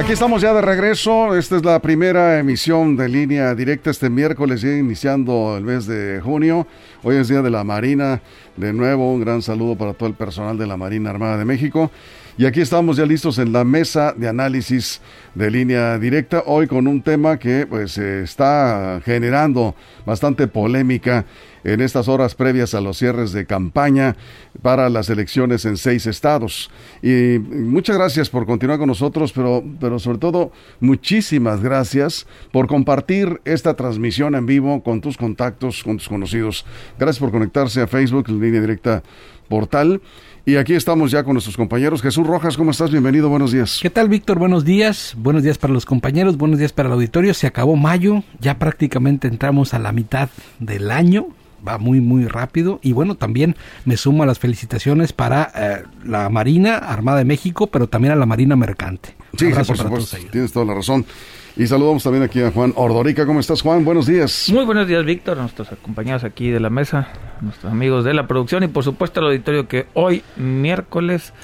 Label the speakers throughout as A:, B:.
A: Aquí estamos ya de regreso. Esta es la primera emisión de línea directa este miércoles, ya iniciando el mes de junio. Hoy es Día de la Marina. De nuevo, un gran saludo para todo el personal de la Marina Armada de México. Y aquí estamos ya listos en la mesa de análisis de línea directa, hoy con un tema que pues está generando bastante polémica en estas horas previas a los cierres de campaña para las elecciones en seis estados. Y muchas gracias por continuar con nosotros, pero, pero sobre todo muchísimas gracias por compartir esta transmisión en vivo con tus contactos, con tus conocidos. Gracias por conectarse a Facebook, línea directa portal. Y aquí estamos ya con nuestros compañeros. Jesús Rojas, ¿cómo estás? Bienvenido, buenos días.
B: ¿Qué tal, Víctor? Buenos días. Buenos días para los compañeros, buenos días para el auditorio. Se acabó mayo, ya prácticamente entramos a la mitad del año. Va muy, muy rápido. Y bueno, también me sumo a las felicitaciones para eh, la Marina Armada de México, pero también a la Marina Mercante.
A: Sí, por supuesto. Tienes toda la razón. Y saludamos también aquí a Juan Ordorica. ¿Cómo estás, Juan? Buenos días.
C: Muy buenos días, Víctor, nuestros acompañados aquí de la mesa, nuestros amigos de la producción y por supuesto al auditorio que hoy, miércoles,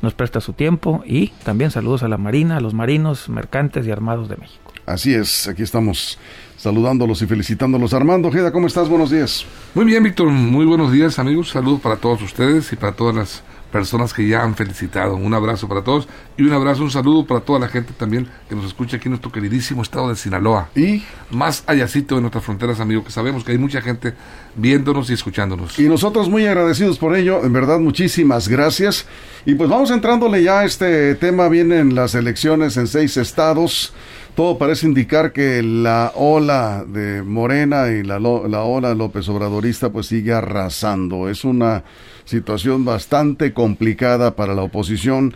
C: nos presta su tiempo y también saludos a la Marina, a los marinos, mercantes y armados de México.
A: Así es, aquí estamos saludándolos y felicitándolos. Armando Ojeda, ¿cómo estás? Buenos días.
D: Muy bien, Víctor. Muy buenos días, amigos. Saludos para todos ustedes y para todas las personas que ya han felicitado. Un abrazo para todos y un abrazo, un saludo para toda la gente también que nos escucha aquí en nuestro queridísimo estado de Sinaloa. Y más allácito de nuestras fronteras, amigo, que sabemos que hay mucha gente viéndonos y escuchándonos.
A: Y nosotros muy agradecidos por ello, en verdad muchísimas gracias. Y pues vamos entrándole ya a este tema, vienen las elecciones en seis estados. Todo parece indicar que la ola de Morena y la, la ola López Obradorista pues sigue arrasando. Es una situación bastante complicada para la oposición.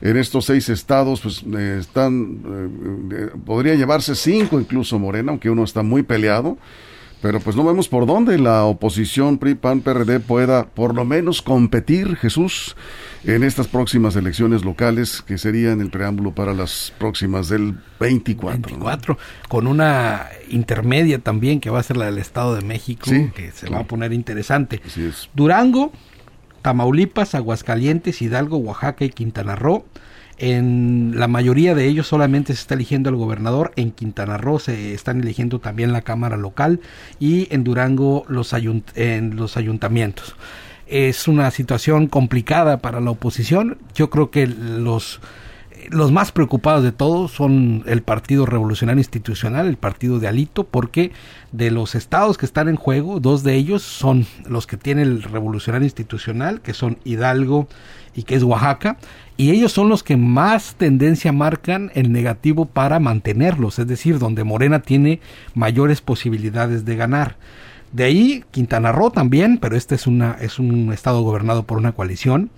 A: En estos seis estados, pues eh, están, eh, eh, podría llevarse cinco incluso Morena, aunque uno está muy peleado. Pero pues no vemos por dónde la oposición PRI, PAN, PRD pueda por lo menos competir, Jesús, en estas próximas elecciones locales que serían el preámbulo para las próximas del 24.
B: 24, con una intermedia también que va a ser la del Estado de México, que se va a poner interesante. Durango, Tamaulipas, Aguascalientes, Hidalgo, Oaxaca y Quintana Roo. En la mayoría de ellos solamente se está eligiendo al gobernador, en Quintana Roo se están eligiendo también la Cámara Local y en Durango los, los ayuntamientos. Es una situación complicada para la oposición. Yo creo que los los más preocupados de todos son el Partido Revolucionario Institucional, el partido de Alito, porque de los estados que están en juego, dos de ellos son los que tiene el Revolucionario Institucional, que son Hidalgo y que es Oaxaca, y ellos son los que más tendencia marcan el negativo para mantenerlos, es decir, donde Morena tiene mayores posibilidades de ganar. De ahí Quintana Roo también, pero este es, una, es un estado gobernado por una coalición.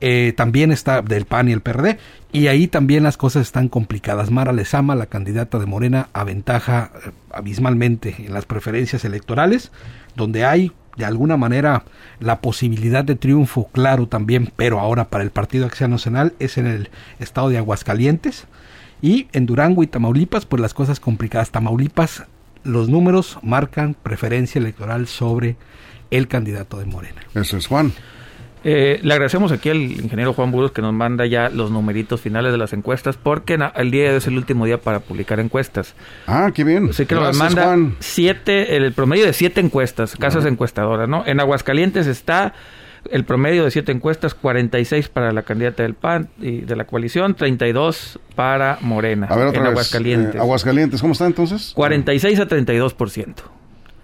B: Eh, también está del PAN y el PRD, y ahí también las cosas están complicadas. Mara Lezama, la candidata de Morena, aventaja eh, abismalmente en las preferencias electorales, donde hay de alguna manera la posibilidad de triunfo, claro también, pero ahora para el Partido Acción Nacional es en el estado de Aguascalientes y en Durango y Tamaulipas, pues las cosas complicadas. Tamaulipas, los números marcan preferencia electoral sobre el candidato de Morena.
A: Eso es Juan.
C: Eh, le agradecemos aquí al ingeniero Juan Burgos que nos manda ya los numeritos finales de las encuestas, porque el día es el último día para publicar encuestas.
A: Ah, qué bien.
C: Así que nos manda siete, el promedio de siete encuestas, casas encuestadoras, ¿no? En Aguascalientes está el promedio de siete encuestas, 46 para la candidata del PAN y de la coalición, 32 para Morena.
A: A ver, otra en Aguascalientes. Eh, Aguascalientes, ¿cómo está entonces?
C: 46 a 32%.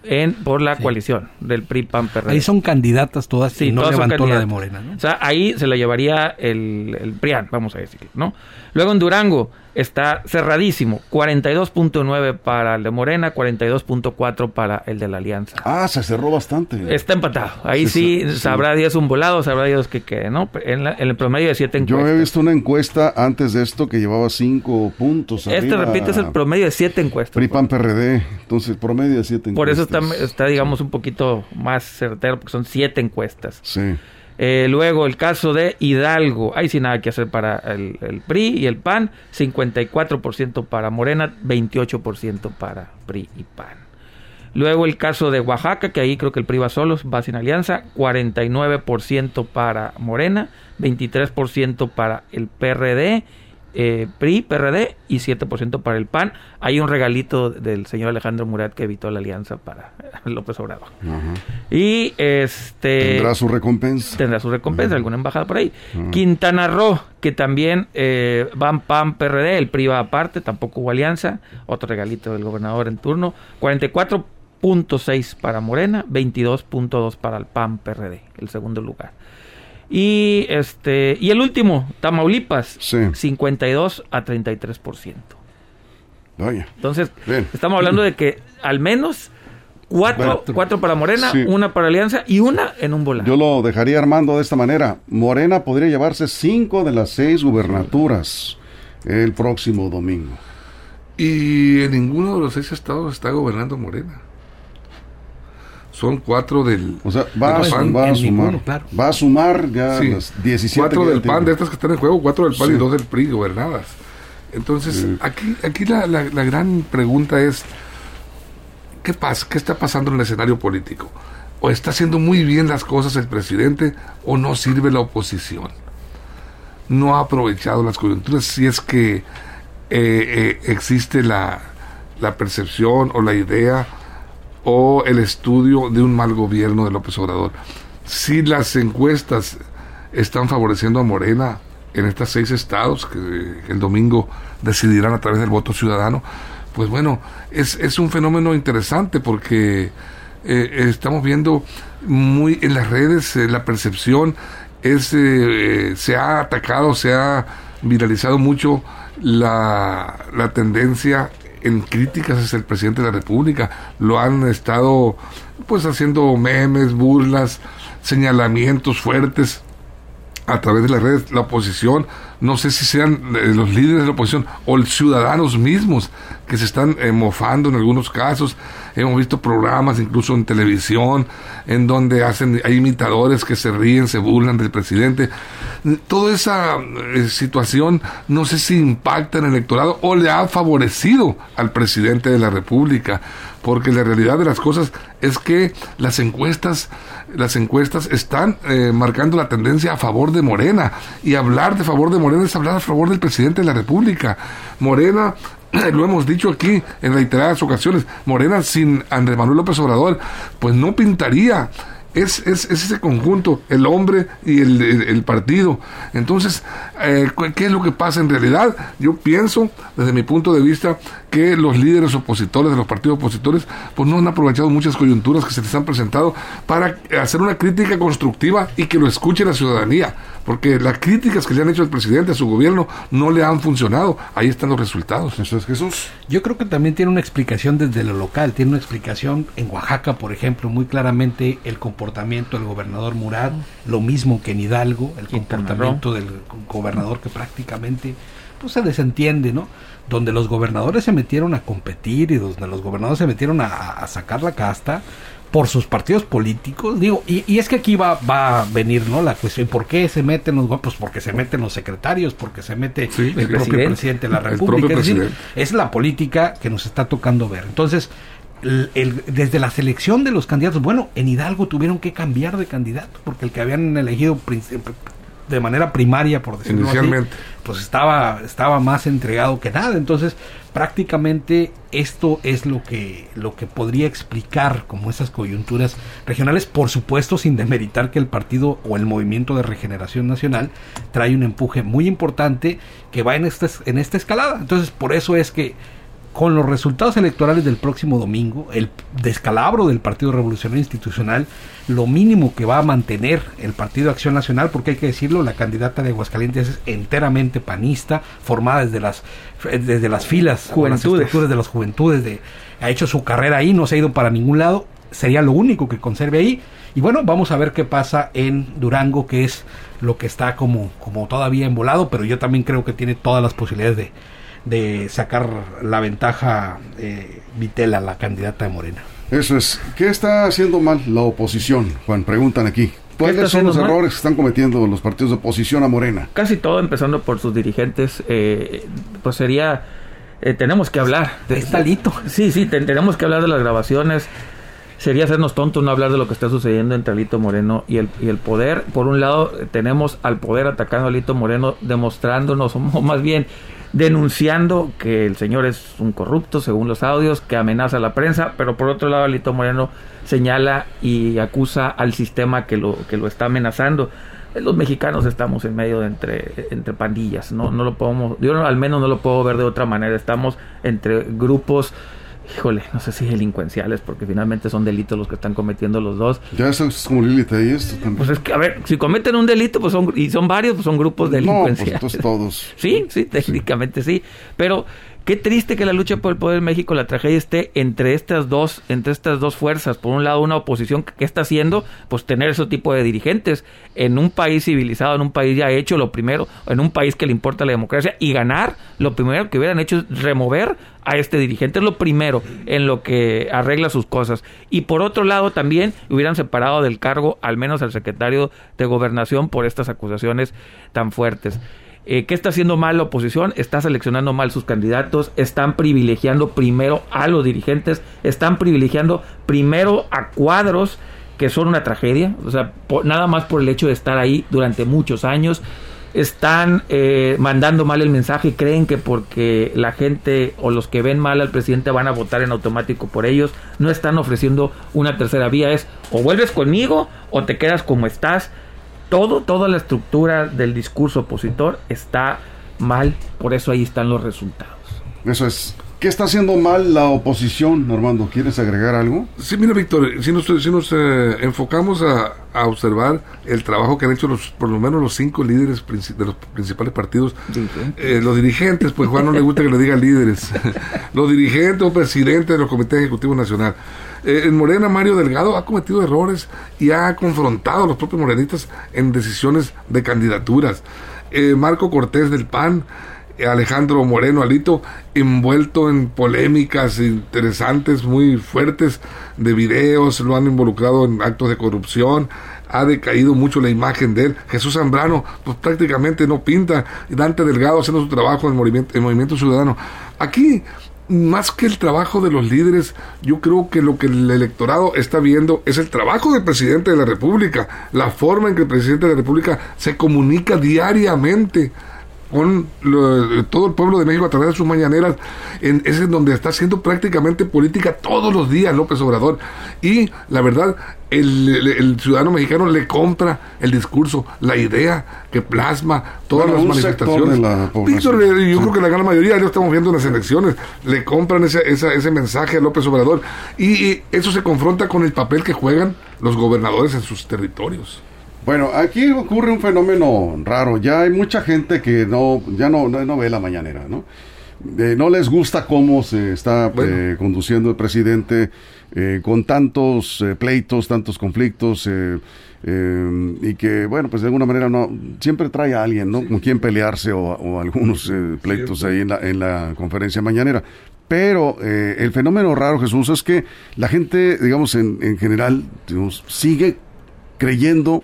C: En por la coalición del PRI PAN PRD.
B: Ahí son candidatas todas sí, y no levantó la de Morena, ¿no?
C: O sea, ahí se la llevaría el, el PRIAN, vamos a decir, ¿no? Luego en Durango está cerradísimo, 42.9 para el de Morena, 42.4 para el de la Alianza.
A: Ah, se cerró bastante.
C: Está empatado. Ahí sí, sabrá Dios un volado, sabrá Dios que quede, ¿no? En, el promedio de 7
A: encuestas. Yo he visto una encuesta antes de esto que llevaba 5 puntos.
C: Este, repite, es el promedio de 7 encuestas.
A: PRI, PAN, PRD. Entonces, promedio de 7 encuestas.
C: Por eso está, está, digamos, un poquito más certero, porque son 7 encuestas.
A: Sí.
C: Eh, luego el caso de Hidalgo, ahí sí nada que hacer para el, PRI y el PAN, 54% para Morena, 28% para PRI y PAN. Luego el caso de Oaxaca, que ahí creo que el PRI va solos, va sin alianza, 49% para Morena, 23% para el PRD eh, PRI, PRD y 7% para el PAN. Hay un regalito del señor Alejandro Murat que evitó la alianza para López Obrador. Y este...
A: Tendrá su recompensa.
C: Tendrá su recompensa, alguna embajada por ahí. Quintana Roo, que también eh, van PAN, PRD, el PRI va aparte, tampoco hubo alianza. Otro regalito del gobernador en turno. 44.6 para Morena, 22.2 para el PAN, PRD, el segundo lugar. Y este y el último, Tamaulipas, 52 a 33%. Vaya. Entonces, estamos hablando de que al menos cuatro, cuatro para Morena, una para Alianza y una en un volante.
A: Yo lo dejaría armando de esta manera. Morena podría llevarse cinco de las seis gubernaturas el próximo domingo.
D: Y en ninguno de los seis estados está gobernando Morena son cuatro del,
A: o sea, va, a, sumar, va a sumar. ya las 17
D: cuatro del PAN de estas que están en juego cuatro del PAN y dos del PRI gobernadas. Entonces aquí aquí la, la, gran pregunta es qué pasa qué está pasando en el escenario político o está haciendo muy bien las cosas el presidente o no sirve la oposición no ha aprovechado las coyunturas si es que eh, eh, existe la, la percepción o la idea o el estudio de un mal gobierno de López Obrador. Si las encuestas están favoreciendo a Morena en estos seis estados que, el domingo decidirán a través del voto ciudadano, pues bueno, es, es un fenómeno interesante porque eh, estamos viendo muy en las redes eh, la percepción es eh, se ha atacado, se ha viralizado mucho la, la tendencia en críticas es el presidente de la República. Lo han estado pues haciendo memes, burlas, señalamientos fuertes a través de las redes, la oposición, no sé si sean eh, los líderes de la oposición o los ciudadanos mismos que se están eh, mofando en algunos casos. Hemos visto programas incluso en televisión en donde hacen hay imitadores que se ríen, se burlan del presidente. Toda esa eh, situación no sé si impacta en el electorado o le ha favorecido al presidente de la República porque la realidad de las cosas es que las encuestas, las encuestas están eh, marcando la tendencia a favor de Morena y hablar de favor de Morena es hablar a favor del presidente de la República. Morena lo hemos dicho aquí en reiteradas ocasiones, Morena sin Andrés Manuel López Obrador, pues no pintaría es, es, ese conjunto, el hombre y el, partido. Entonces, eh, ¿qué es lo que pasa en realidad? Yo pienso, desde mi punto de vista, que los líderes opositores de los partidos opositores, pues no han aprovechado muchas coyunturas que se les han presentado para hacer una crítica constructiva y que lo escuche la ciudadanía porque las críticas que le han hecho al presidente, a su gobierno, no le han funcionado. Ahí están los resultados.
A: Eso es Jesús.
B: Yo creo que también tiene una explicación desde lo local, tiene una explicación en Oaxaca, por ejemplo, muy claramente el comportamiento del gobernador Murat, lo mismo que en Hidalgo, el comportamiento del gobernador que prácticamente pues se desentiende, ¿no? Donde los gobernadores se metieron a competir y donde los gobernadores se metieron a, a sacar la casta, por sus partidos políticos, digo, y, es que aquí va, va a venir, ¿no? La cuestión, ¿por qué se meten los pues porque se meten los secretarios, porque se mete el, propio presidente de la República, es, decir, es la política que nos está tocando ver. Entonces, desde la selección de los candidatos, bueno, en Hidalgo tuvieron que cambiar de candidato, porque el que habían elegido de manera primaria, por decirlo así, pues estaba, estaba más entregado que nada. Entonces, prácticamente esto es lo que, lo que podría explicar como esas coyunturas regionales, por supuesto sin demeritar que el partido o el movimiento de regeneración nacional trae un empuje muy importante que va en esta, en esta escalada. Entonces, por eso es que con los resultados electorales del próximo domingo, el descalabro del Partido Revolucionario Institucional, lo mínimo que va a mantener el Partido Acción Nacional, porque hay que decirlo, la candidata de Aguascalientes es enteramente panista, formada desde las, desde las filas, juventudes. Las de las juventudes, de, ha hecho su carrera ahí, no se ha ido para ningún lado, sería lo único que conserve ahí. Y bueno, vamos a ver qué pasa en Durango, que es lo que está como, como todavía embolado, pero yo también creo que tiene todas las posibilidades de, de sacar la ventaja eh, Vitela, la candidata de Morena.
A: Eso es. ¿Qué está haciendo mal la oposición, Juan? Preguntan aquí. ¿Cuáles son los errores que están cometiendo los partidos de oposición a Morena?
C: Casi todo, empezando por sus dirigentes, eh, pues sería, eh, tenemos que hablar.
B: De, talito.
C: Sí, sí, tenemos que hablar de las grabaciones. Sería hacernos tontos no hablar de lo que está sucediendo entre Alito Moreno y el, y el poder. Por un lado, tenemos al poder atacando a Alito Moreno, demostrándonos, o más bien denunciando que el señor es un corrupto, según los audios, que amenaza a la prensa, pero por otro lado Alito Moreno señala y acusa al sistema que lo, que lo está amenazando. Los mexicanos estamos en medio de entre, entre pandillas, no, no lo podemos, yo al menos no lo puedo ver de otra manera, estamos entre grupos híjole, no sé si delincuenciales, porque finalmente son delitos los que están cometiendo los dos.
A: Ya eso es como Lilith ahí esto
C: también. Pues es que, a ver, si cometen un delito, pues son, y son varios, pues son grupos delincuenciales.
A: No, pues todos.
C: sí, sí, técnicamente sí. Pero Qué triste que la lucha por el poder en México, la tragedia esté entre estas dos, entre estas dos fuerzas. Por un lado, una oposición que está haciendo, pues tener ese tipo de dirigentes en un país civilizado, en un país ya hecho lo primero, en un país que le importa la democracia y ganar, lo primero que hubieran hecho es remover a este dirigente, es lo primero en lo que arregla sus cosas. Y por otro lado, también hubieran separado del cargo al menos al secretario de gobernación por estas acusaciones tan fuertes. Eh, ¿Qué está haciendo mal la oposición? Está seleccionando mal sus candidatos, están privilegiando primero a los dirigentes, están privilegiando primero a cuadros que son una tragedia, o sea, nada más por el hecho de estar ahí durante muchos años, están eh, mandando mal el mensaje, creen que porque la gente o los que ven mal al presidente van a votar en automático por ellos, no están ofreciendo una tercera vía, es o vuelves conmigo o te quedas como estás todo, toda la estructura del discurso opositor está mal, por eso ahí están los resultados.
A: Eso es. ¿Qué está haciendo mal la oposición, Normando? ¿Quieres agregar algo?
D: Sí, mira, Víctor, si nos, si nos eh, enfocamos a, observar el trabajo que han hecho los, por lo menos los cinco líderes de los principales partidos, eh, los dirigentes, pues Juan no le gusta que le digan líderes, los dirigentes o presidentes de los comités ejecutivos nacionales eh, en Morena, Mario Delgado ha cometido errores y ha confrontado a los propios morenistas en decisiones de candidaturas. Eh, Marco Cortés del PAN, Alejandro Moreno Alito, envuelto en polémicas interesantes, muy fuertes de videos, lo han involucrado en actos de corrupción, ha decaído mucho la imagen de él. Jesús Zambrano, pues prácticamente no pinta. Dante Delgado haciendo su trabajo en movimiento, en movimiento ciudadano. Aquí más que el trabajo de los líderes, yo creo que lo que el electorado está viendo es el trabajo del presidente de la República, la forma en que el presidente de la República se comunica diariamente con todo el pueblo de México a través de sus mañaneras, en, es en donde está haciendo prácticamente política todos los días López Obrador. Y la verdad, el, ciudadano mexicano le compra el discurso, la idea que plasma todas las manifestaciones. Víctor, yo creo que la gran mayoría, lo estamos viendo en las elecciones, le compran ese, ese mensaje a López Obrador. y eso se confronta con el papel que juegan los gobernadores en sus territorios.
A: Bueno, aquí ocurre un fenómeno raro. Ya hay mucha gente que no, ya no, no, ve la mañanera, ¿no? Eh, no les gusta cómo se está eh, conduciendo el presidente eh, con tantos pleitos, tantos conflictos y que, bueno, pues de alguna manera no siempre trae a alguien, ¿no? Con quien pelearse o, algunos pleitos ahí en la, en la conferencia mañanera. Pero el fenómeno raro, Jesús, es que la gente, digamos, en, en general, digamos, sigue creyendo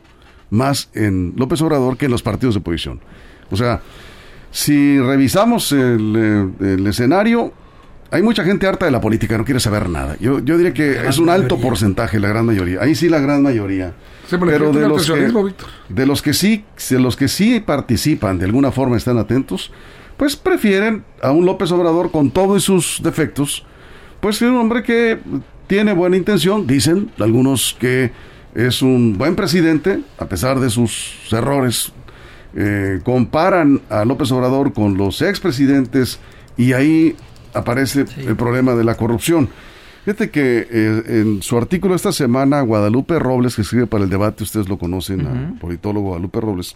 A: más en López Obrador que en los partidos de oposición. O sea, si revisamos el, eh, escenario, hay mucha gente harta de la política, no quiere saber nada. Yo, yo diría que es un alto porcentaje, la gran mayoría. Ahí sí la gran mayoría. pero de los, que, de los que sí, de los que sí participan, de alguna forma están atentos, pues prefieren a un López Obrador con todos sus defectos, pues un hombre que tiene buena intención, dicen algunos que es un buen presidente, a pesar de sus errores. Eh, comparan a López Obrador con los expresidentes y ahí aparece el problema de la corrupción. Fíjate que eh, en su artículo esta semana, Guadalupe Robles, que escribe para el debate, ustedes lo conocen, al politólogo Guadalupe Robles,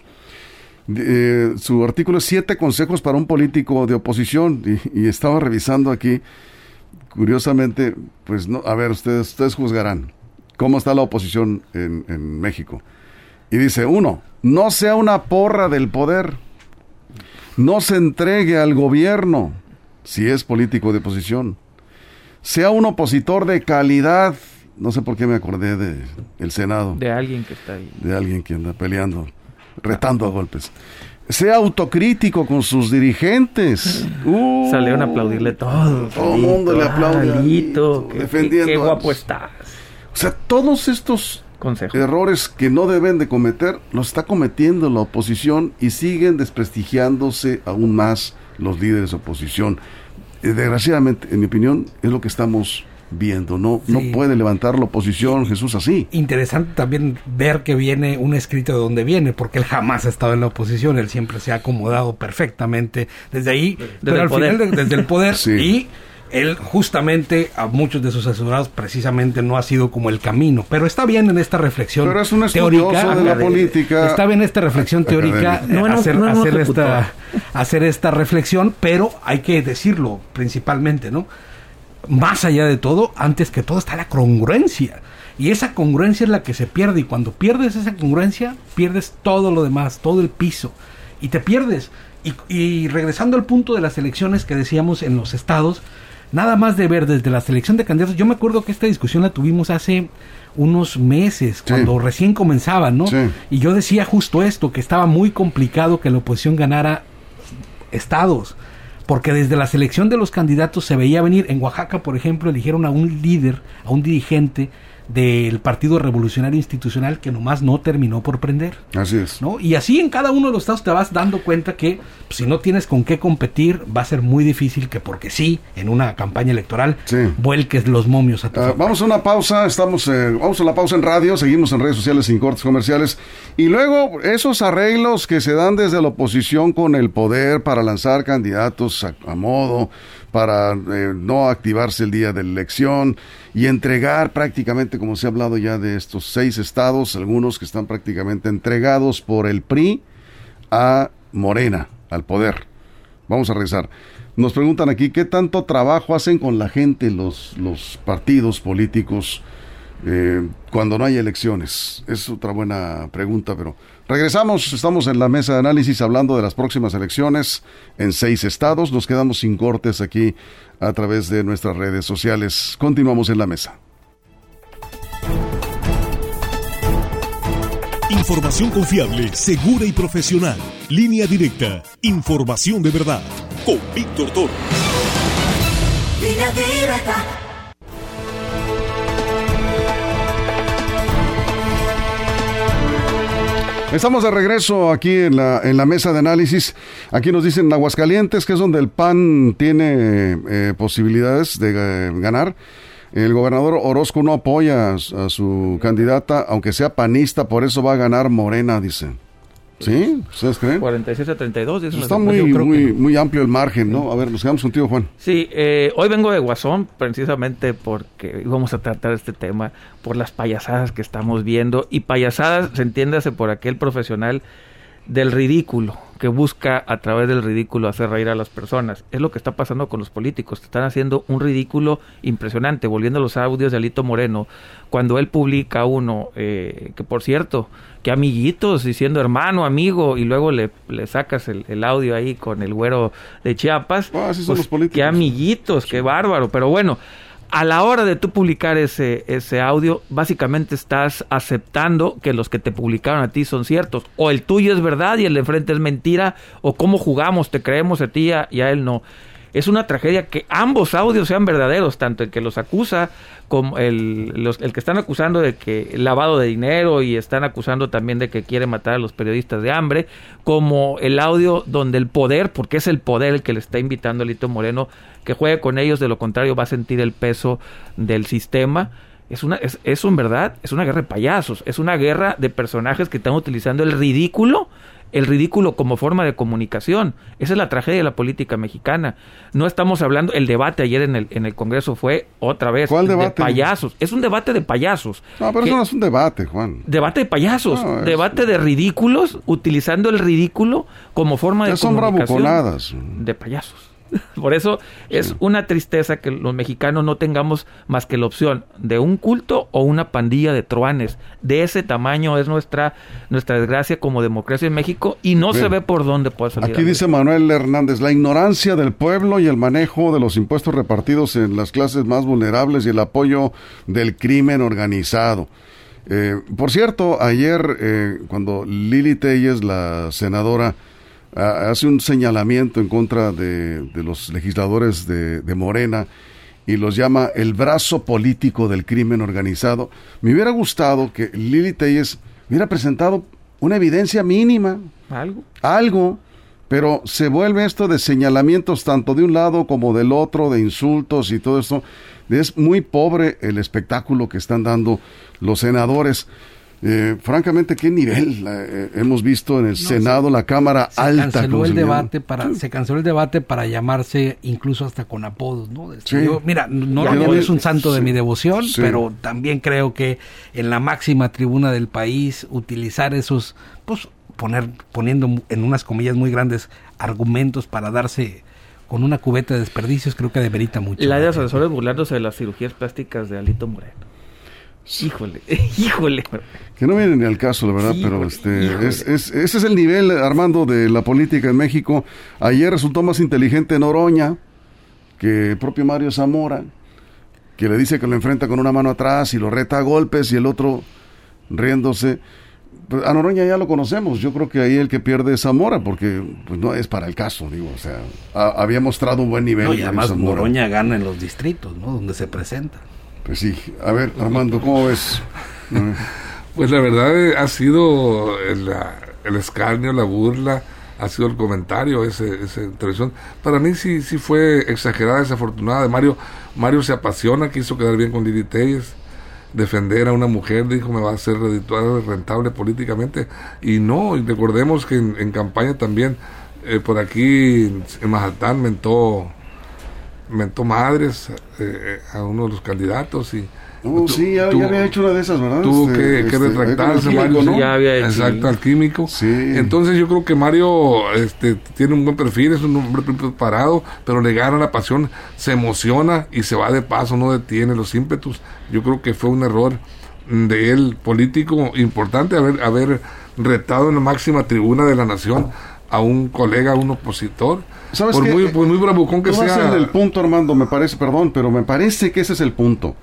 A: eh, su artículo es siete consejos para un político de oposición y, estaba revisando aquí, curiosamente, pues no, a ver, ustedes, ustedes juzgarán cómo está la oposición en, en México. Y dice, uno, no sea una porra del poder, no se entregue al gobierno si es político de oposición sea un opositor de calidad. No sé por qué me acordé de el Senado.
C: De alguien que está ahí.
A: De alguien que anda peleando, retando a golpes. Sea autocrítico con sus dirigentes.
C: Uh, Salieron a aplaudirle todo.
A: Todo el mundo le aplaude.
C: defendiendo. Qué, guapo estás.
A: O sea, todos estos errores que no deben de cometer los está cometiendo la oposición y siguen desprestigiándose aún más los líderes de oposición. Eh, desgraciadamente, en mi opinión, es lo que estamos viendo. No, no puede levantar la oposición Jesús así.
B: Interesante también ver que viene un escrito de dónde viene, porque él jamás ha estado en la oposición, él siempre se ha acomodado perfectamente desde ahí, pero al final desde el poder y él justamente a muchos de sus asesores precisamente no ha sido como el camino, pero está bien en esta reflexión
A: pero es un teórica de la política.
B: Está bien esta reflexión teórica hacer, hacer esta hacer esta reflexión, pero hay que decirlo principalmente, ¿no? Más allá de todo, antes que todo está la congruencia. Y esa congruencia es la que se pierde y cuando pierdes esa congruencia, pierdes todo lo demás, todo el piso y te pierdes. Y, y regresando al punto de las elecciones que decíamos en los estados, nada más de ver desde la selección de candidatos, yo me acuerdo que esta discusión la tuvimos hace unos meses, cuando recién comenzaba, ¿no? Y yo decía justo esto, que estaba muy complicado que la oposición ganara estados, porque desde la selección de los candidatos se veía venir, en Oaxaca, por ejemplo, eligieron a un líder, a un dirigente, del Partido Revolucionario Institucional que nomás no terminó por prender.
A: Así es.
B: ¿no? Y así en cada uno de los estados te vas dando cuenta que pues, si no tienes con qué competir, va a ser muy difícil que porque sí, en una campaña electoral, vuelques los momios a tu
A: uh, Vamos a una pausa, estamos eh, vamos a la pausa en radio, seguimos en redes sociales sin cortes comerciales. Y luego esos arreglos que se dan desde la oposición con el poder para lanzar candidatos a modo para eh, no activarse el día de la elección y entregar prácticamente, como se ha hablado ya de estos seis estados, algunos que están prácticamente entregados por el PRI a Morena, al poder. Vamos a rezar. Nos preguntan aquí qué tanto trabajo hacen con la gente los, los partidos políticos eh, cuando no hay elecciones. Es otra buena pregunta, pero Regresamos, estamos en la mesa de análisis hablando de las próximas elecciones en seis estados. Nos quedamos sin cortes aquí a través de nuestras redes sociales. Continuamos en la mesa.
E: Información confiable, segura y profesional. Línea directa. Información de verdad. Con Víctor Toro. Línea directa.
A: Estamos de regreso aquí en la, en la mesa de análisis. Aquí nos dicen Aguascalientes, que es donde el PAN tiene eh, posibilidades de eh, ganar. El gobernador Orozco no apoya a su candidata, aunque sea panista, por eso va a ganar Morena, dice. ¿Sí? ¿Ustedes creen?
C: 46 a 32.
A: Está muy, muy, muy amplio el margen, ¿no? A ver, nos quedamos contigo, Juan.
C: Sí, eh, hoy vengo de Guasón precisamente porque íbamos a tratar este tema por las payasadas que estamos viendo. Y payasadas, se entiéndase por aquel profesional del ridículo, que busca a través del ridículo hacer reír a las personas. Es lo que está pasando con los políticos, están haciendo un ridículo impresionante, volviendo a los audios de Alito Moreno, cuando él publica uno, eh, que por cierto, que amiguitos, diciendo hermano, amigo, y luego le, le sacas el, audio ahí con el güero de Chiapas,
A: ah, pues,
C: que amiguitos, qué bárbaro, pero bueno, a la hora de tú publicar ese, ese audio, básicamente estás aceptando que los que te publicaron a ti son ciertos. O el tuyo es verdad y el de enfrente es mentira. O cómo jugamos, te creemos a ti y a él no. Es una tragedia que ambos audios sean verdaderos, tanto el que los acusa como el, los, el que están acusando de que lavado de dinero y están acusando también de que quiere matar a los periodistas de hambre, como el audio donde el poder, porque es el poder el que le está invitando a Lito Moreno que juegue con ellos, de lo contrario va a sentir el peso del sistema. Es una, es, es un verdad, es una guerra de payasos, es una guerra de personajes que están utilizando el ridículo el ridículo como forma de comunicación. Esa es la tragedia de la política mexicana. No estamos hablando, el debate ayer en el, en el Congreso fue otra vez
A: ¿Cuál
C: de
A: debate?
C: payasos. Es un debate de payasos.
A: No, pero
C: Que-
A: eso no es un debate, Juan.
C: Debate de payasos,
A: No, es-
C: debate de ridículos, utilizando el ridículo como forma de
A: son
C: comunicación
A: bravuconadas.
C: de payasos. Por eso es una tristeza que los mexicanos no tengamos más que la opción de un culto o una pandilla de truanes. De ese tamaño es nuestra nuestra desgracia como democracia en México y no se ve por dónde puede salir.
A: Aquí dice Manuel Hernández, la ignorancia del pueblo y el manejo de los impuestos repartidos en las clases más vulnerables y el apoyo del crimen organizado. Eh, por cierto, ayer eh, cuando Lili Telles, la senadora, hace un señalamiento en contra de, de los legisladores de, de Morena y los llama el brazo político del crimen organizado, me hubiera gustado que Lili Telles hubiera presentado una evidencia mínima,
C: algo.
A: algo, pero se vuelve esto de señalamientos tanto de un lado como del otro, de insultos y todo esto. Es muy pobre el espectáculo que están dando los senadores. Eh, francamente, ¿qué nivel eh, hemos visto en el Senado, la Cámara
B: se
A: Alta?
B: canceló el debate para se canceló el debate para llamarse incluso hasta con apodos no Este,
A: Sí.
B: yo, mira no,
A: Ya
B: no
A: no
B: es un santo de mi devoción
A: sí.
B: pero también creo que en la máxima tribuna del país utilizar esos pues poner poniendo en unas comillas muy grandes argumentos para darse con una cubeta de desperdicios creo que demerita mucho
C: La de asesores burlándose de las cirugías plásticas de Alito Moreno. Híjole, híjole.
A: Que no viene ni al caso, la verdad,
C: Sí,
A: pero este, es, es- ese es el nivel, Armando, de la política en México. Ayer resultó más inteligente Noroña que el propio Mario Zamora, que le dice que lo enfrenta con una mano atrás y lo reta a golpes y el otro riéndose. Pues, a Noroña ya lo conocemos, yo creo que ahí el que pierde es Zamora, porque pues, no es para el caso, digo, o sea, ha- había mostrado un buen nivel.
B: No, y además. Noroña gana en los distritos no donde se presenta
A: Pues sí, a ver, Armando, ¿cómo ves?
D: Pues la verdad eh, ha sido el, el escarnio, la burla, ha sido el comentario, ese, esa intervención. Para mí sí, sí fue exagerada, desafortunada de Mario. Mario se apasiona, quiso quedar bien con Lili Telles, defender a una mujer, dijo me va a hacer redituable, rentable políticamente. Y no, y recordemos que en, en campaña también, eh, por aquí en Majatán mentó, mentó madres eh, a uno de los candidatos y...
A: no,
D: tu-
A: sí, ya, había hecho una de esas, ¿verdad?
D: tuvo
A: Este,
D: que, que
A: este,
D: retractarse Mario,
A: ¿no?
C: Ya había hecho-
D: exacto al químico
A: Sí.
D: entonces yo creo que Mario este tiene un buen perfil es un hombre preparado pero le gana la pasión se emociona y se va de paso no detiene los ímpetus yo creo que fue un error de él político importante haber haber retado en la máxima tribuna de la nación a un colega a un opositor
A: ¿Sabes
D: por
A: qué?
D: muy por muy bravucón que sea
A: en el punto, Armando, me parece, perdón, pero me parece que ese es el punto.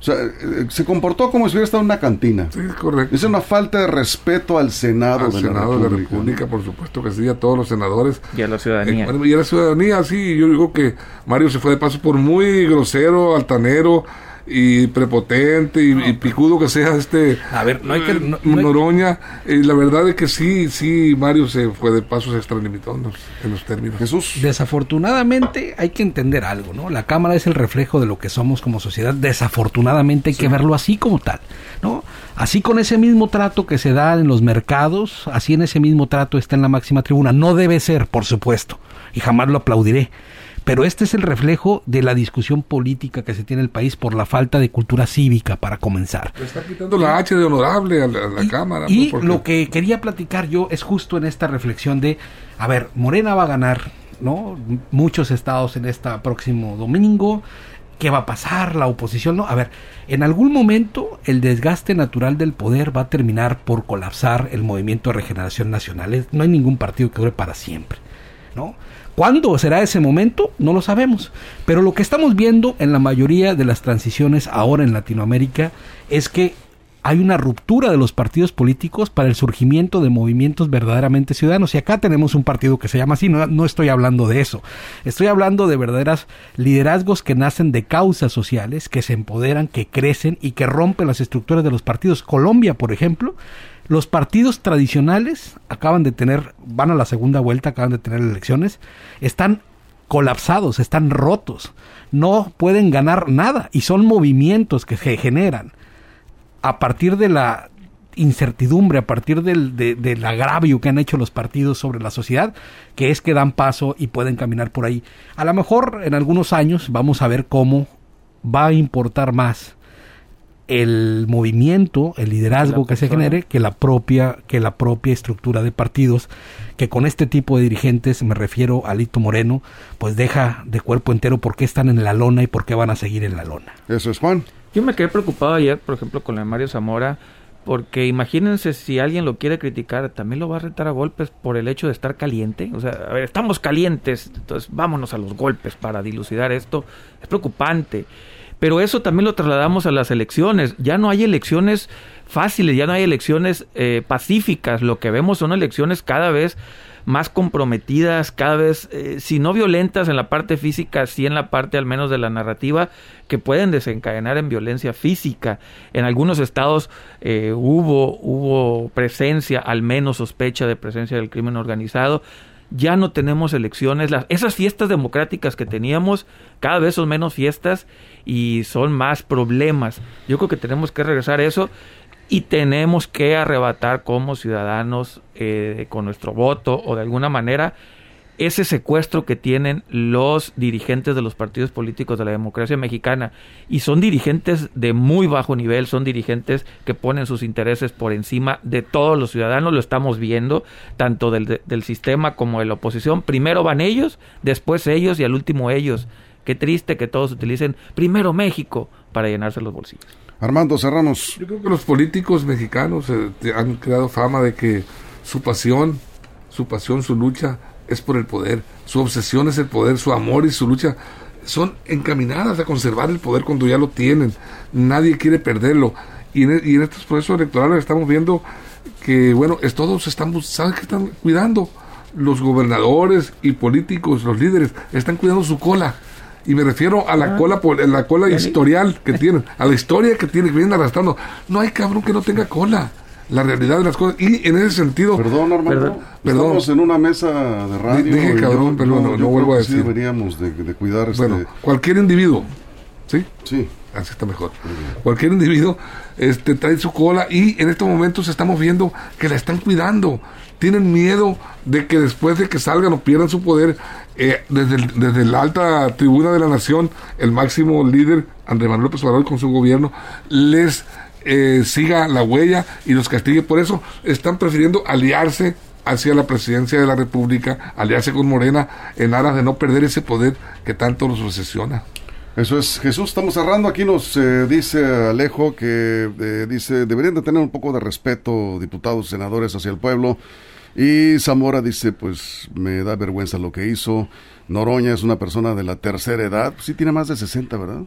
A: O sea, eh, se comportó como si hubiera estado en una cantina.
D: sí correcto
A: Es una falta de respeto al Senado,
D: al
A: de,
D: Senado
A: la
D: de la
A: República.
D: República, por supuesto que sí, a todos los senadores.
C: Y a la ciudadanía.
D: Eh, y a la ciudadanía, sí, yo digo que Mario se fue de paso por muy grosero, altanero y prepotente y, y picudo que sea este
B: A ver, no hay que-
D: eh,
B: no- no hay-
D: Noroña. Eh, la verdad es que sí, sí, Mario se fue de paso, se extralimitó en los, en los términos.
A: Jesús.
B: Desafortunadamente hay que entender algo, ¿no? La cámara es el reflejo de lo que somos como sociedad. Desafortunadamente hay que verlo así como tal, ¿no? Así con ese mismo trato que se da en los mercados, así en ese mismo trato está en la máxima tribuna. No debe ser, por supuesto, y jamás lo aplaudiré. Pero este es el reflejo de la discusión política que se tiene en el país por la falta de cultura cívica, para comenzar.
D: Le está quitando la H de honorable a la, a la
B: Y-
D: Cámara.
B: Y lo que quería platicar yo es justo en esta reflexión de, a ver, Morena va a ganar, ¿no? Muchos estados en este próximo domingo. ¿Qué va a pasar? La oposición, ¿no? A ver, en algún momento el desgaste natural del poder va a terminar por colapsar el movimiento de regeneración nacional. Es- No hay ningún partido que dure para siempre, ¿no? ¿Cuándo será ese momento? No lo sabemos. Pero lo que estamos viendo en la mayoría de las transiciones ahora en Latinoamérica es que hay una ruptura de los partidos políticos para el surgimiento de movimientos verdaderamente ciudadanos. Y acá tenemos un partido que se llama así, no, estoy hablando de eso. Estoy hablando de verdaderas liderazgos que nacen de causas sociales, que se empoderan, que crecen y que rompen las estructuras de los partidos. Colombia, por ejemplo, los partidos tradicionales acaban de tener, van a la segunda vuelta, acaban de tener elecciones, están colapsados, están rotos, no pueden ganar nada y son movimientos que se generan a partir de la incertidumbre a partir del, del agravio que han hecho los partidos sobre la sociedad, que es que dan paso y pueden caminar por ahí. A lo mejor en algunos años vamos a ver cómo va a importar más el movimiento, el liderazgo que se genere que la propia que la propia estructura de partidos que con este tipo de dirigentes, me refiero a Lito Moreno, pues deja de cuerpo entero por qué están en la lona y por qué van a seguir en la lona.
A: Eso es Juan.
C: Yo me quedé preocupado ayer, por ejemplo, con la de Mario Zamora, porque imagínense si alguien lo quiere criticar, también lo va a retar a golpes por el hecho de estar caliente. O sea, a ver, estamos calientes, entonces vámonos a los golpes para dilucidar esto. Es preocupante. Pero eso también lo trasladamos a las elecciones. Ya no hay elecciones fáciles, ya no hay elecciones eh, pacíficas. Lo que vemos son elecciones cada vez más comprometidas, cada vez, eh, si no violentas en la parte física, sí en la parte al menos de la narrativa, que pueden desencadenar en violencia física. En algunos estados eh, hubo, hubo presencia, al menos sospecha de presencia del crimen organizado ya no tenemos elecciones, las, esas fiestas democráticas que teníamos cada vez son menos fiestas y son más problemas. Yo creo que tenemos que regresar a eso y tenemos que arrebatar como ciudadanos eh, con nuestro voto o de alguna manera ese secuestro que tienen los dirigentes de los partidos políticos de la democracia mexicana. Y son dirigentes de muy bajo nivel, son dirigentes que ponen sus intereses por encima de todos los ciudadanos, lo estamos viendo, tanto del, del sistema como de la oposición. Primero van ellos, después ellos y al último ellos. Qué triste que todos utilicen primero México para llenarse los bolsillos.
A: Armando Serranos.
D: Yo creo que los políticos mexicanos eh, han creado fama de que su pasión, su pasión, su lucha es por el poder, su obsesión es el poder, su amor y su lucha son encaminadas a conservar el poder cuando ya lo tienen. Nadie quiere perderlo. Y en, y en estos procesos electorales estamos viendo que, bueno, es todos están, ¿saben que están cuidando? Los gobernadores y políticos, los líderes, están cuidando su cola. Y me refiero a la ah. cola, la cola historial que tienen, a la historia que tienen, que vienen arrastrando. No hay cabrón que no tenga cola la realidad de las cosas. Y en ese sentido.
A: Perdón, Armando. Perdón. Estamos en una mesa de radio.
D: Dije, cabrón, perdón, no, vuelvo a decir.
A: Sí deberíamos de, cuidar. Este...
D: Bueno, cualquier individuo. ¿Sí?
A: Sí.
D: Así está mejor. Cualquier individuo este, trae su cola y en estos momentos estamos viendo que la están cuidando. Tienen miedo de que después de que salgan o pierdan su poder, eh, desde, desde la alta tribuna de la nación, el máximo líder, Andrés Manuel López Obrador, con su gobierno, les eh, siga la huella y los castigue. Por eso están prefiriendo aliarse hacia la presidencia de la República, aliarse con Morena en aras de no perder ese poder que tanto los obsesiona.
A: Eso es, Jesús, estamos cerrando. Aquí nos eh, dice Alejo que eh, dice, deberían de tener un poco de respeto diputados, senadores hacia el pueblo. Y Zamora dice, pues me da vergüenza lo que hizo. Noroña es una persona de la tercera edad, sí tiene más de 60, ¿verdad?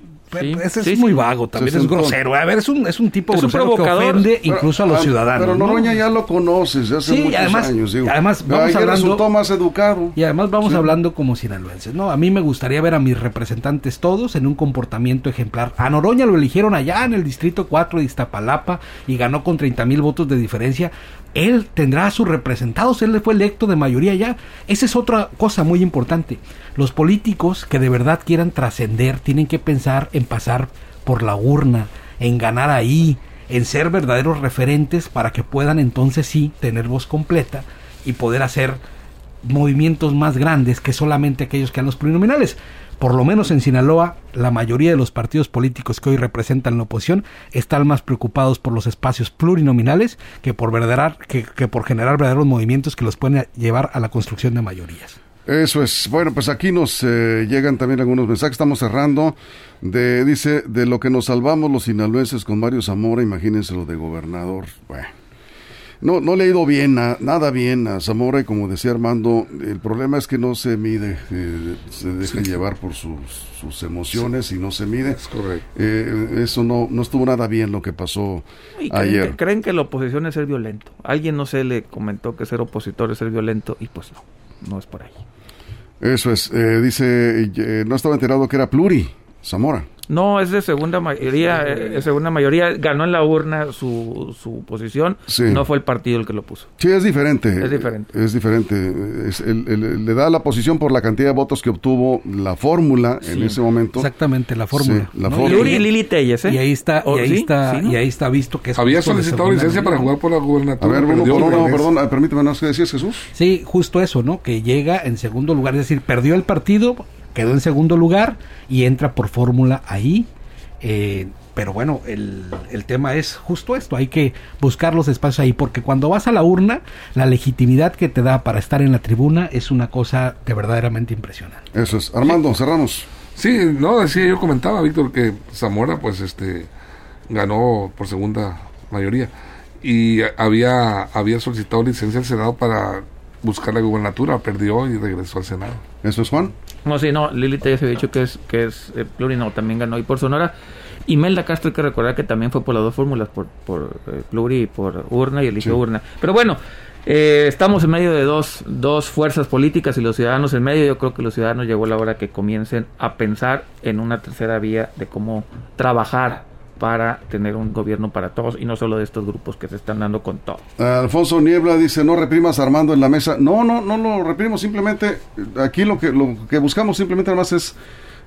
B: ese es muy vago, también es grosero. A ver, es un, es un tipo es grosero que ofende incluso a los ciudadanos.
A: Pero Noroña ya lo conoces hace muchos
B: además,
A: años.
B: Además, vamos hablando,
A: resultó más educado.
B: Y además vamos hablando como sinaloenses, ¿no? A mí me gustaría ver a mis representantes todos en un comportamiento ejemplar. A Noroña lo eligieron allá en el Distrito 4 de Iztapalapa y ganó con 30 mil votos de diferencia él tendrá a sus representados, él le fue electo de mayoría ya. Esa es otra cosa muy importante. Los políticos que de verdad quieran trascender tienen que pensar en pasar por la urna, en ganar ahí, en ser verdaderos referentes para que puedan entonces sí tener voz completa y poder hacer movimientos más grandes que solamente aquellos que han los plurinominales por lo menos en Sinaloa, la mayoría de los partidos políticos que hoy representan la oposición están más preocupados por los espacios plurinominales que por, que, por generar verdaderos movimientos que los pueden llevar a la construcción de mayorías.
A: Eso es. Bueno, pues aquí nos eh, llegan también algunos mensajes. Estamos cerrando. De, dice, de lo que nos salvamos los sinaloenses con Mario Zamora, imagínense lo de gobernador. Bueno no, no le ha ido bien, nada bien a Zamora y como decía Armando, el problema es que no se mide, eh, se deja llevar por sus, sus emociones y no se mide.
D: Es correcto.
A: Eh, eso no, no estuvo nada bien lo que pasó ayer.
C: Que, creen que la oposición es ser violento. Alguien no se le comentó que ser opositor es ser violento y pues no, no es por ahí.
A: Eso es, eh, dice, no estaba enterado que era pluri, Zamora.
C: No, es de segunda mayoría, eh, segunda mayoría, ganó en la urna su, su posición, no fue el partido el que lo puso.
A: Sí, es diferente.
C: Es diferente.
A: Es diferente. le da la posición por la cantidad de votos que obtuvo la fórmula en ese momento.
B: Exactamente, la fórmula.
A: la
C: fórmula. Y, Lili Telles, ¿eh?
B: Y ahí está, y ahí está, y ahí está visto que es
D: Había solicitado licencia para jugar por la gubernatura.
A: A ver, bueno, perdón, ah, permíteme, ¿no qué decías, Jesús?
B: Sí, justo eso, ¿no? Que llega en segundo lugar, es decir, perdió el partido, quedó en segundo lugar y entra por fórmula ahí. Eh, pero bueno, el, el, tema es justo esto, hay que buscar los espacios ahí, porque cuando vas a la urna, la legitimidad que te da para estar en la tribuna es una cosa de verdaderamente impresionante.
A: Eso es. Armando, cerramos.
D: Sí, no, decía, yo comentaba, Víctor, que Zamora, pues, este, ganó por segunda mayoría y había, había solicitado licencia al Senado para buscar la gubernatura, perdió y regresó al Senado.
A: ¿Eso es Juan?
C: No, sí, no, Lili ya se ha dicho que es, que es eh, pluri, también ganó y por Sonora. Y Melda Castro hay que recordar que también fue por las dos fórmulas, por, por eh, pluri y por urna y eligió urna. Pero bueno, eh, estamos en medio de dos, dos fuerzas políticas y los ciudadanos en medio. Yo creo que los ciudadanos llegó la hora que comiencen a pensar en una tercera vía de cómo trabajar para tener un gobierno para todos y no solo de estos grupos que se están dando con todo.
A: Alfonso Niebla dice, no reprimas Armando en la mesa. No, no, no lo reprimimos, simplemente aquí lo que, lo que buscamos simplemente además es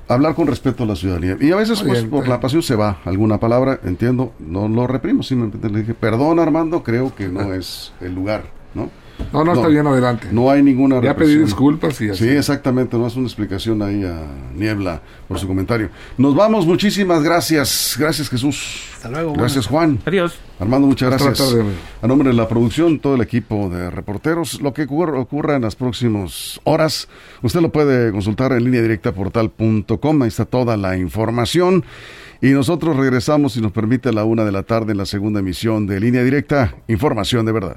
A: hablar con respeto a la ciudadanía. Y a veces pues por la pasión se va alguna palabra, entiendo, no lo reprimos, simplemente le dije, perdón Armando, creo que no es el lugar, ¿no?
D: No, no, está bien adelante.
A: No hay ninguna
D: Ya pedí disculpas y así.
A: Sí, exactamente, no es una explicación ahí a Niebla por su comentario. Nos vamos, muchísimas gracias. Gracias Jesús.
B: Hasta luego.
A: Gracias Juan.
C: Adiós.
A: Armando, muchas gracias. a nombre de la producción, todo el equipo de reporteros, lo que ocurra, en las próximas horas, usted lo puede consultar en línea directa portal.com, ahí está toda la información. Y nosotros regresamos, si nos permite, a la una de la tarde en la segunda emisión de Línea Directa, Información de Verdad.